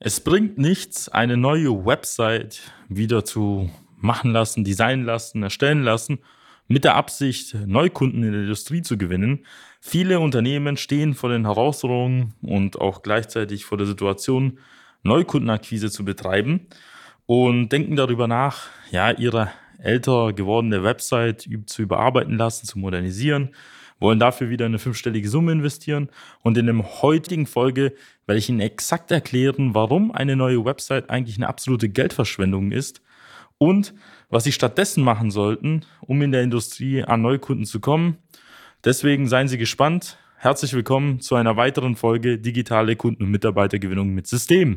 Es bringt nichts, eine neue Website wieder zu machen lassen, designen lassen, erstellen lassen, mit der Absicht, Neukunden in der Industrie zu gewinnen. Viele Unternehmen stehen vor den Herausforderungen und auch gleichzeitig vor der Situation, Neukundenakquise zu betreiben und denken darüber nach, ja, ihre älter gewordene Website zu überarbeiten lassen, zu modernisieren, wollen dafür wieder eine fünfstellige Summe investieren. Und in der heutigen Folge werde ich Ihnen exakt erklären, warum eine neue Website eigentlich eine absolute Geldverschwendung ist und was Sie stattdessen machen sollten, um in der Industrie an Neukunden zu kommen. Deswegen seien Sie gespannt. Herzlich willkommen zu einer weiteren Folge Digitale Kunden- und Mitarbeitergewinnung mit System.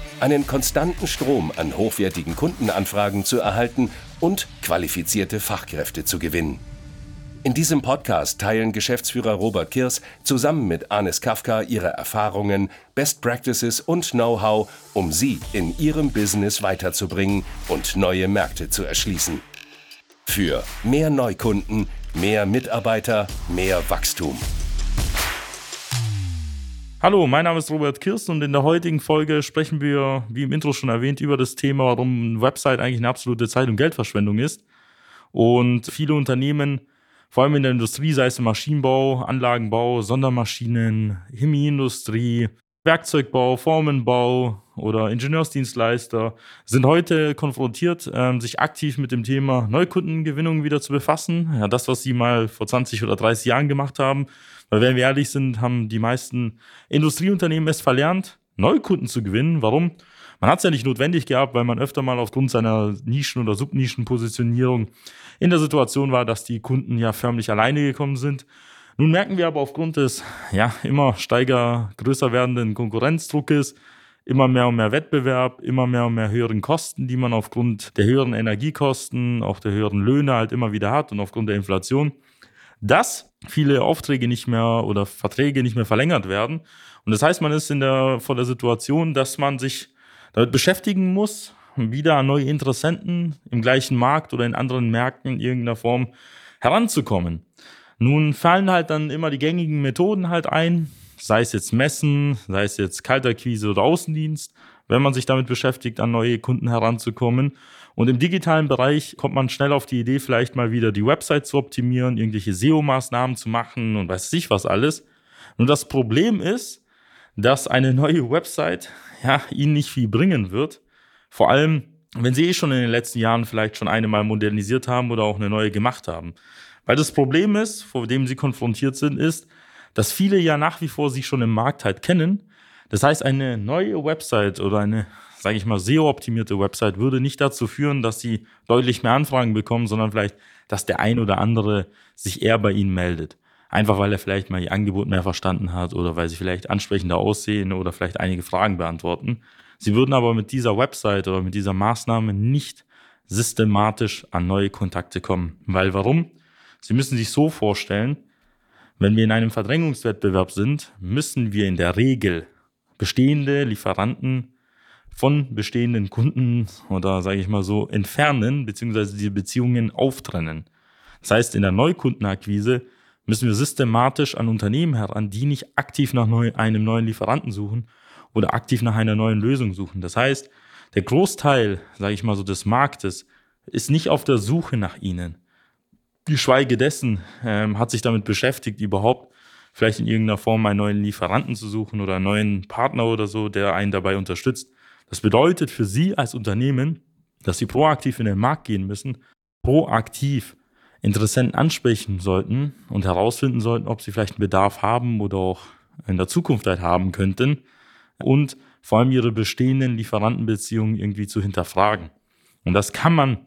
einen konstanten Strom an hochwertigen Kundenanfragen zu erhalten und qualifizierte Fachkräfte zu gewinnen. In diesem Podcast teilen Geschäftsführer Robert Kirs zusammen mit Anis Kafka ihre Erfahrungen, Best Practices und Know-how, um sie in ihrem Business weiterzubringen und neue Märkte zu erschließen. Für mehr Neukunden, mehr Mitarbeiter, mehr Wachstum. Hallo, mein Name ist Robert Kirst und in der heutigen Folge sprechen wir, wie im Intro schon erwähnt, über das Thema, warum eine Website eigentlich eine absolute Zeit- und Geldverschwendung ist. Und viele Unternehmen, vor allem in der Industrie, sei es im Maschinenbau, Anlagenbau, Sondermaschinen, Chemieindustrie, Werkzeugbau, Formenbau oder Ingenieursdienstleister sind heute konfrontiert, ähm, sich aktiv mit dem Thema Neukundengewinnung wieder zu befassen. Ja, das, was sie mal vor 20 oder 30 Jahren gemacht haben, weil wenn wir ehrlich sind, haben die meisten Industrieunternehmen es verlernt, Neukunden zu gewinnen. Warum? Man hat es ja nicht notwendig gehabt, weil man öfter mal aufgrund seiner Nischen- oder Subnischenpositionierung in der Situation war, dass die Kunden ja förmlich alleine gekommen sind. Nun merken wir aber aufgrund des ja immer steiger, größer werdenden Konkurrenzdruckes, immer mehr und mehr Wettbewerb, immer mehr und mehr höheren Kosten, die man aufgrund der höheren Energiekosten, auch der höheren Löhne halt immer wieder hat und aufgrund der Inflation, dass viele Aufträge nicht mehr oder Verträge nicht mehr verlängert werden. Und das heißt, man ist in der, vor der Situation, dass man sich damit beschäftigen muss, wieder an neue Interessenten im gleichen Markt oder in anderen Märkten in irgendeiner Form heranzukommen. Nun fallen halt dann immer die gängigen Methoden halt ein, sei es jetzt Messen, sei es jetzt Kaltakquise oder Außendienst, wenn man sich damit beschäftigt, an neue Kunden heranzukommen. Und im digitalen Bereich kommt man schnell auf die Idee, vielleicht mal wieder die Website zu optimieren, irgendwelche SEO-Maßnahmen zu machen und weiß ich was alles. Nur das Problem ist, dass eine neue Website ja ihnen nicht viel bringen wird. Vor allem, wenn sie eh schon in den letzten Jahren vielleicht schon eine mal modernisiert haben oder auch eine neue gemacht haben. Weil das Problem ist, vor dem sie konfrontiert sind, ist, dass viele ja nach wie vor sie schon im Markt halt kennen. Das heißt, eine neue Website oder eine sage ich mal, SEO-optimierte Website würde nicht dazu führen, dass sie deutlich mehr Anfragen bekommen, sondern vielleicht, dass der ein oder andere sich eher bei ihnen meldet. Einfach weil er vielleicht mal ihr Angebot mehr verstanden hat oder weil sie vielleicht ansprechender aussehen oder vielleicht einige Fragen beantworten. Sie würden aber mit dieser Website oder mit dieser Maßnahme nicht systematisch an neue Kontakte kommen. Weil warum? Sie müssen sich so vorstellen, wenn wir in einem Verdrängungswettbewerb sind, müssen wir in der Regel bestehende Lieferanten von bestehenden Kunden oder sage ich mal so entfernen, beziehungsweise die Beziehungen auftrennen. Das heißt, in der Neukundenakquise müssen wir systematisch an Unternehmen heran, die nicht aktiv nach neu, einem neuen Lieferanten suchen oder aktiv nach einer neuen Lösung suchen. Das heißt, der Großteil, sage ich mal so, des Marktes ist nicht auf der Suche nach ihnen. Geschweige dessen ähm, hat sich damit beschäftigt, überhaupt vielleicht in irgendeiner Form einen neuen Lieferanten zu suchen oder einen neuen Partner oder so, der einen dabei unterstützt. Das bedeutet für Sie als Unternehmen, dass sie proaktiv in den Markt gehen müssen, proaktiv Interessenten ansprechen sollten und herausfinden sollten, ob sie vielleicht einen Bedarf haben oder auch in der Zukunft halt haben könnten und vor allem ihre bestehenden Lieferantenbeziehungen irgendwie zu hinterfragen. Und das kann man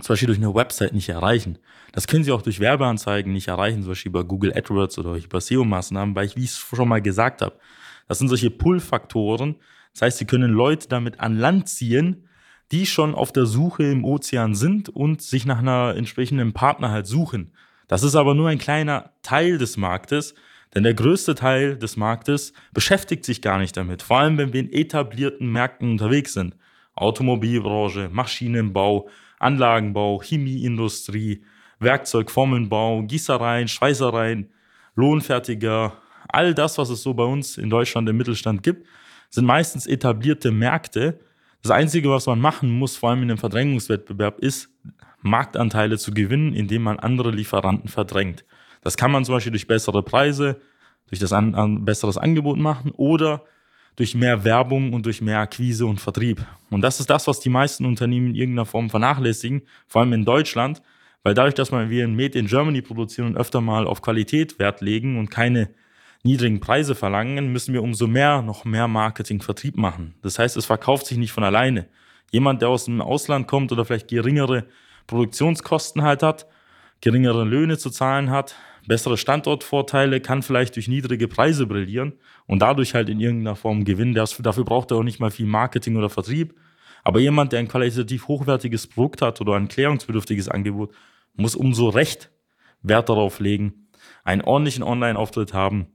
zum Beispiel durch eine Website nicht erreichen. Das können Sie auch durch Werbeanzeigen nicht erreichen, zum Beispiel über Google AdWords oder über SEO-Maßnahmen, weil ich, wie ich es schon mal gesagt habe, das sind solche Pull-Faktoren. Das heißt, Sie können Leute damit an Land ziehen, die schon auf der Suche im Ozean sind und sich nach einer entsprechenden Partner halt suchen. Das ist aber nur ein kleiner Teil des Marktes, denn der größte Teil des Marktes beschäftigt sich gar nicht damit, vor allem wenn wir in etablierten Märkten unterwegs sind. Automobilbranche, Maschinenbau, Anlagenbau, Chemieindustrie, Werkzeugformenbau, Gießereien, Schweißereien, Lohnfertiger, all das, was es so bei uns in Deutschland im Mittelstand gibt, sind meistens etablierte Märkte. Das Einzige, was man machen muss, vor allem in einem Verdrängungswettbewerb, ist, Marktanteile zu gewinnen, indem man andere Lieferanten verdrängt. Das kann man zum Beispiel durch bessere Preise, durch das an, an besseres Angebot machen oder durch mehr Werbung und durch mehr Akquise und Vertrieb. Und das ist das, was die meisten Unternehmen in irgendeiner Form vernachlässigen, vor allem in Deutschland, weil dadurch, dass wir ein Made in Germany produzieren und öfter mal auf Qualität Wert legen und keine niedrigen Preise verlangen, müssen wir umso mehr noch mehr Marketing, Vertrieb machen. Das heißt, es verkauft sich nicht von alleine. Jemand, der aus dem Ausland kommt oder vielleicht geringere Produktionskosten halt hat, geringere Löhne zu zahlen hat, bessere Standortvorteile, kann vielleicht durch niedrige Preise brillieren und dadurch halt in irgendeiner Form gewinnen. Dafür braucht er auch nicht mal viel Marketing oder Vertrieb. Aber jemand, der ein qualitativ hochwertiges Produkt hat oder ein klärungsbedürftiges Angebot, muss umso recht Wert darauf legen, einen ordentlichen Online-Auftritt haben,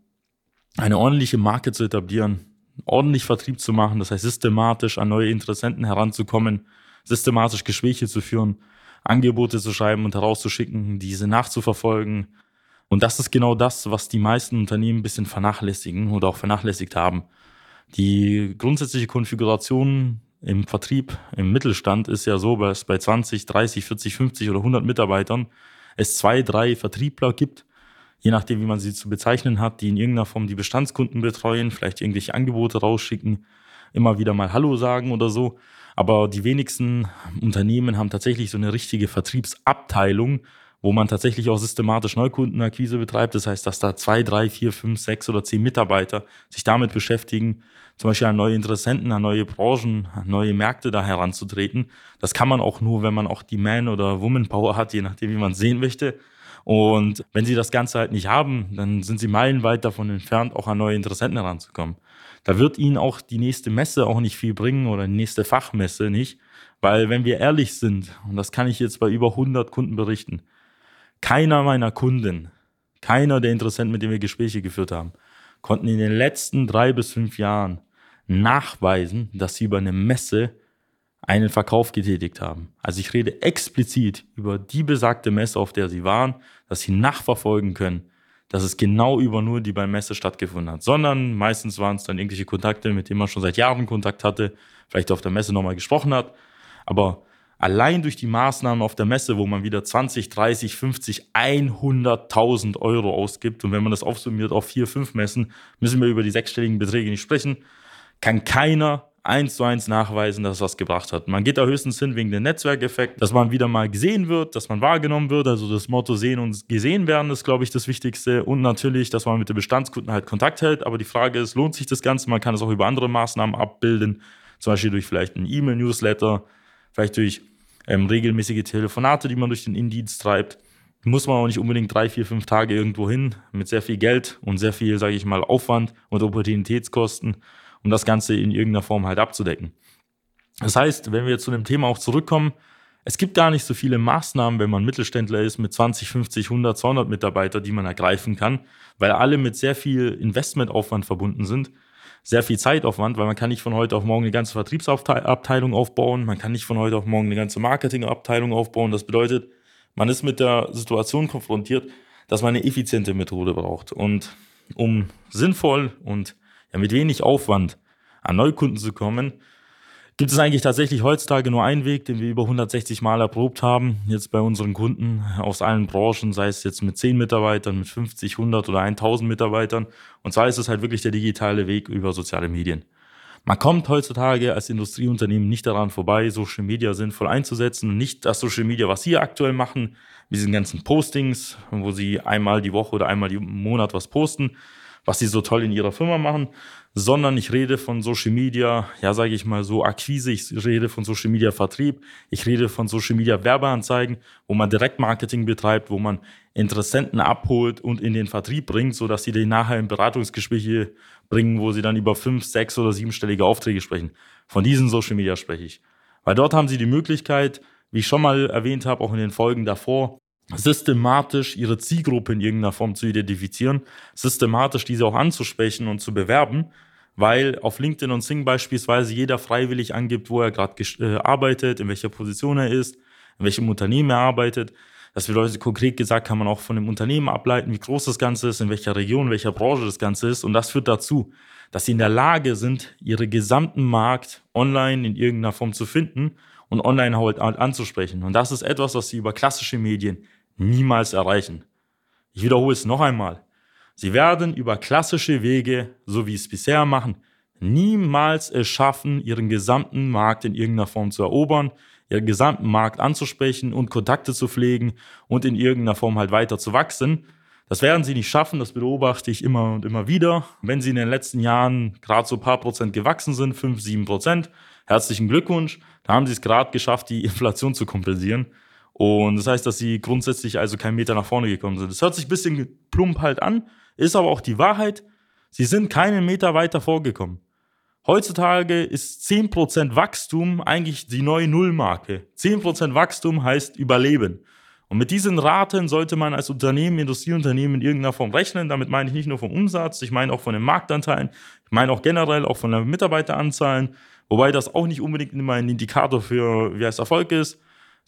eine ordentliche Marke zu etablieren, ordentlich Vertrieb zu machen, das heißt systematisch an neue Interessenten heranzukommen, systematisch Gespräche zu führen, Angebote zu schreiben und herauszuschicken, diese nachzuverfolgen, und das ist genau das, was die meisten Unternehmen ein bisschen vernachlässigen oder auch vernachlässigt haben. Die grundsätzliche Konfiguration im Vertrieb, im Mittelstand ist ja so, dass bei 20, 30, 40, 50 oder 100 Mitarbeitern es zwei, drei Vertriebler gibt, je nachdem, wie man sie zu bezeichnen hat, die in irgendeiner Form die Bestandskunden betreuen, vielleicht irgendwelche Angebote rausschicken, immer wieder mal Hallo sagen oder so. Aber die wenigsten Unternehmen haben tatsächlich so eine richtige Vertriebsabteilung, wo man tatsächlich auch systematisch Neukundenakquise betreibt. Das heißt, dass da zwei, drei, vier, fünf, sechs oder zehn Mitarbeiter sich damit beschäftigen, zum Beispiel an neue Interessenten, an neue Branchen, an neue Märkte da heranzutreten. Das kann man auch nur, wenn man auch die Man- oder Woman-Power hat, je nachdem, wie man es sehen möchte. Und wenn sie das Ganze halt nicht haben, dann sind sie meilenweit davon entfernt, auch an neue Interessenten heranzukommen. Da wird ihnen auch die nächste Messe auch nicht viel bringen oder die nächste Fachmesse nicht, weil wenn wir ehrlich sind, und das kann ich jetzt bei über 100 Kunden berichten, keiner meiner Kunden, keiner der Interessenten, mit denen wir Gespräche geführt haben, konnten in den letzten drei bis fünf Jahren nachweisen, dass sie über eine Messe einen Verkauf getätigt haben. Also ich rede explizit über die besagte Messe, auf der sie waren, dass sie nachverfolgen können, dass es genau über nur die beim Messe stattgefunden hat, sondern meistens waren es dann irgendwelche Kontakte, mit denen man schon seit Jahren Kontakt hatte, vielleicht auf der Messe nochmal gesprochen hat, aber Allein durch die Maßnahmen auf der Messe, wo man wieder 20, 30, 50, 100.000 Euro ausgibt und wenn man das aufsummiert auf vier, fünf Messen, müssen wir über die sechsstelligen Beträge nicht sprechen, kann keiner eins zu eins nachweisen, dass es was gebracht hat. Man geht da höchstens hin wegen dem Netzwerkeffekt, dass man wieder mal gesehen wird, dass man wahrgenommen wird. Also das Motto sehen und gesehen werden ist, glaube ich, das Wichtigste. Und natürlich, dass man mit den Bestandskunden halt Kontakt hält. Aber die Frage ist, lohnt sich das Ganze? Man kann es auch über andere Maßnahmen abbilden, zum Beispiel durch vielleicht einen E-Mail-Newsletter, vielleicht durch ähm, regelmäßige Telefonate, die man durch den Indienst treibt. Muss man auch nicht unbedingt drei, vier, fünf Tage irgendwo hin mit sehr viel Geld und sehr viel, sage ich mal, Aufwand und Opportunitätskosten, um das Ganze in irgendeiner Form halt abzudecken. Das heißt, wenn wir zu dem Thema auch zurückkommen, es gibt gar nicht so viele Maßnahmen, wenn man Mittelständler ist mit 20, 50, 100, 200 Mitarbeitern, die man ergreifen kann, weil alle mit sehr viel Investmentaufwand verbunden sind sehr viel Zeitaufwand, weil man kann nicht von heute auf morgen eine ganze Vertriebsabteilung aufbauen, man kann nicht von heute auf morgen eine ganze Marketingabteilung aufbauen. Das bedeutet, man ist mit der Situation konfrontiert, dass man eine effiziente Methode braucht. Und um sinnvoll und ja, mit wenig Aufwand an Neukunden zu kommen, gibt es eigentlich tatsächlich heutzutage nur einen Weg, den wir über 160 Mal erprobt haben, jetzt bei unseren Kunden aus allen Branchen, sei es jetzt mit 10 Mitarbeitern, mit 50, 100 oder 1000 Mitarbeitern. Und zwar ist es halt wirklich der digitale Weg über soziale Medien. Man kommt heutzutage als Industrieunternehmen nicht daran vorbei, Social Media sinnvoll einzusetzen. Nicht das Social Media, was Sie aktuell machen, mit diesen ganzen Postings, wo Sie einmal die Woche oder einmal im Monat was posten, was Sie so toll in Ihrer Firma machen, sondern ich rede von Social Media, ja, sage ich mal so Akquise, ich rede von Social Media Vertrieb, ich rede von Social Media Werbeanzeigen, wo man Direktmarketing betreibt, wo man Interessenten abholt und in den Vertrieb bringt, so dass sie die nachher in Beratungsgespräche bringen, wo sie dann über fünf, sechs oder siebenstellige Aufträge sprechen. Von diesen Social Media spreche ich. Weil dort haben sie die Möglichkeit, wie ich schon mal erwähnt habe, auch in den Folgen davor, systematisch ihre Zielgruppe in irgendeiner Form zu identifizieren, systematisch diese auch anzusprechen und zu bewerben, weil auf LinkedIn und Sing beispielsweise jeder freiwillig angibt, wo er gerade äh, arbeitet, in welcher Position er ist, in welchem Unternehmen er arbeitet. Das bedeutet, konkret gesagt, kann man auch von dem Unternehmen ableiten, wie groß das Ganze ist, in welcher Region, in welcher Branche das Ganze ist. Und das führt dazu, dass sie in der Lage sind, ihre gesamten Markt online in irgendeiner Form zu finden und online halt anzusprechen. Und das ist etwas, was sie über klassische Medien niemals erreichen. Ich wiederhole es noch einmal. Sie werden über klassische Wege, so wie es bisher machen, niemals es schaffen, ihren gesamten Markt in irgendeiner Form zu erobern, ihren gesamten Markt anzusprechen und Kontakte zu pflegen und in irgendeiner Form halt weiter zu wachsen. Das werden sie nicht schaffen, das beobachte ich immer und immer wieder. Wenn sie in den letzten Jahren gerade so ein paar Prozent gewachsen sind, fünf, sieben Prozent, herzlichen Glückwunsch, da haben sie es gerade geschafft, die Inflation zu kompensieren. Und das heißt, dass sie grundsätzlich also keinen Meter nach vorne gekommen sind. Das hört sich ein bisschen plump halt an, ist aber auch die Wahrheit. Sie sind keinen Meter weiter vorgekommen. Heutzutage ist 10% Wachstum eigentlich die neue Nullmarke. 10% Wachstum heißt Überleben. Und mit diesen Raten sollte man als Unternehmen, Industrieunternehmen in irgendeiner Form rechnen. Damit meine ich nicht nur vom Umsatz, ich meine auch von den Marktanteilen, ich meine auch generell auch von den Mitarbeiteranzahlen, wobei das auch nicht unbedingt immer ein Indikator für, wie es Erfolg ist.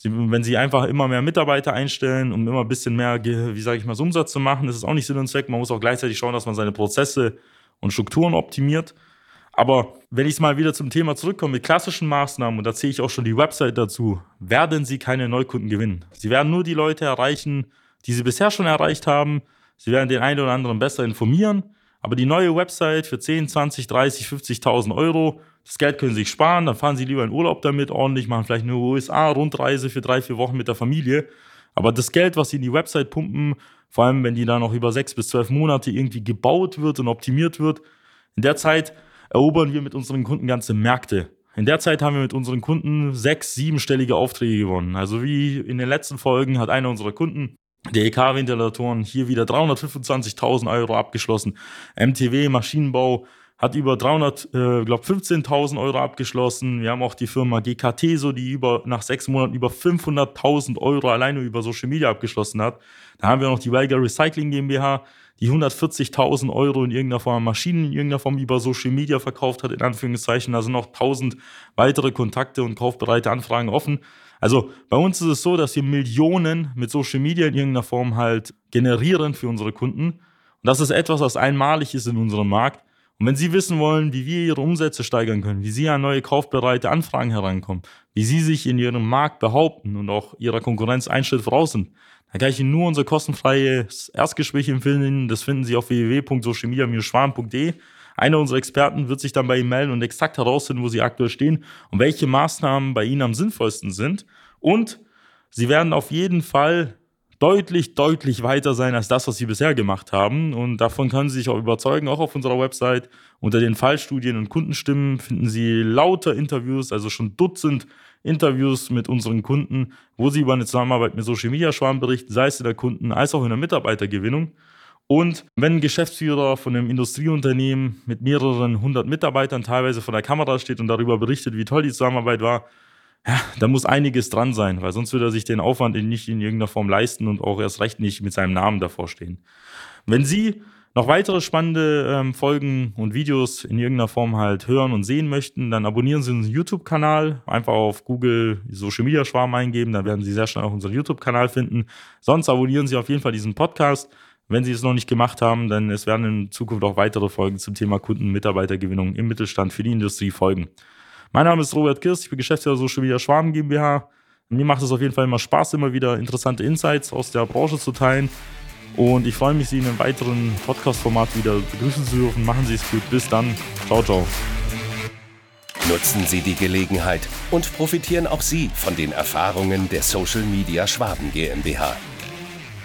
Sie, wenn Sie einfach immer mehr Mitarbeiter einstellen, um immer ein bisschen mehr, wie sage ich mal, Umsatz zu machen, das ist auch nicht Sinn und Zweck. Man muss auch gleichzeitig schauen, dass man seine Prozesse und Strukturen optimiert. Aber wenn ich mal wieder zum Thema zurückkomme mit klassischen Maßnahmen, und da zähle ich auch schon die Website dazu, werden Sie keine Neukunden gewinnen. Sie werden nur die Leute erreichen, die Sie bisher schon erreicht haben. Sie werden den einen oder anderen besser informieren. Aber die neue Website für 10, 20, 30, 50.000 Euro, das Geld können Sie sich sparen, dann fahren Sie lieber in Urlaub damit ordentlich, machen vielleicht eine USA-Rundreise für drei, vier Wochen mit der Familie. Aber das Geld, was Sie in die Website pumpen, vor allem wenn die dann noch über sechs bis zwölf Monate irgendwie gebaut wird und optimiert wird, in der Zeit erobern wir mit unseren Kunden ganze Märkte. In der Zeit haben wir mit unseren Kunden sechs, siebenstellige Aufträge gewonnen. Also wie in den letzten Folgen hat einer unserer Kunden der EK-Ventilatoren hier wieder 325.000 Euro abgeschlossen. MTW Maschinenbau hat über 300, äh, glaube 15.000 Euro abgeschlossen. Wir haben auch die Firma GKT, so die über nach sechs Monaten über 500.000 Euro alleine über Social Media abgeschlossen hat. Da haben wir noch die Weiger Recycling GmbH, die 140.000 Euro in irgendeiner Form Maschinen in irgendeiner Form über Social Media verkauft hat, in Anführungszeichen. Da sind noch 1000 weitere Kontakte und kaufbereite Anfragen offen. Also bei uns ist es so, dass wir Millionen mit Social Media in irgendeiner Form halt generieren für unsere Kunden. Und das ist etwas, was einmalig ist in unserem Markt. Und wenn Sie wissen wollen, wie wir Ihre Umsätze steigern können, wie Sie an neue kaufbereite Anfragen herankommen, wie Sie sich in Ihrem Markt behaupten und auch Ihrer Konkurrenz einen Schritt voraus sind, dann kann ich Ihnen nur unser kostenfreies Erstgespräch empfehlen. Das finden Sie auf www.socialmedia-schwarm.de. Einer unserer Experten wird sich dann bei Ihnen melden und exakt herausfinden, wo Sie aktuell stehen und welche Maßnahmen bei Ihnen am sinnvollsten sind. Und Sie werden auf jeden Fall deutlich, deutlich weiter sein als das, was sie bisher gemacht haben. Und davon können Sie sich auch überzeugen. Auch auf unserer Website unter den Fallstudien und Kundenstimmen finden Sie lauter Interviews, also schon Dutzend Interviews mit unseren Kunden, wo sie über eine Zusammenarbeit mit Social Media Schwarm berichten, sei es in der Kunden- als auch in der Mitarbeitergewinnung. Und wenn ein Geschäftsführer von einem Industrieunternehmen mit mehreren hundert Mitarbeitern teilweise vor der Kamera steht und darüber berichtet, wie toll die Zusammenarbeit war, ja, da muss einiges dran sein, weil sonst würde er sich den Aufwand nicht in irgendeiner Form leisten und auch erst recht nicht mit seinem Namen davor stehen. Wenn Sie noch weitere spannende ähm, Folgen und Videos in irgendeiner Form halt hören und sehen möchten, dann abonnieren Sie unseren YouTube-Kanal. Einfach auf Google Social Media Schwarm eingeben, dann werden Sie sehr schnell auch unseren YouTube-Kanal finden. Sonst abonnieren Sie auf jeden Fall diesen Podcast. Wenn Sie es noch nicht gemacht haben, dann es werden in Zukunft auch weitere Folgen zum Thema Kunden-Mitarbeitergewinnung im Mittelstand für die Industrie folgen. Mein Name ist Robert Kirst, ich bin Geschäftsführer Social Media Schwarm GmbH. Mir macht es auf jeden Fall immer Spaß, immer wieder interessante Insights aus der Branche zu teilen. Und ich freue mich, Sie in einem weiteren Podcast-Format wieder begrüßen zu dürfen. Machen Sie es gut. Bis dann. Ciao, ciao. Nutzen Sie die Gelegenheit und profitieren auch Sie von den Erfahrungen der Social Media Schwaben GmbH.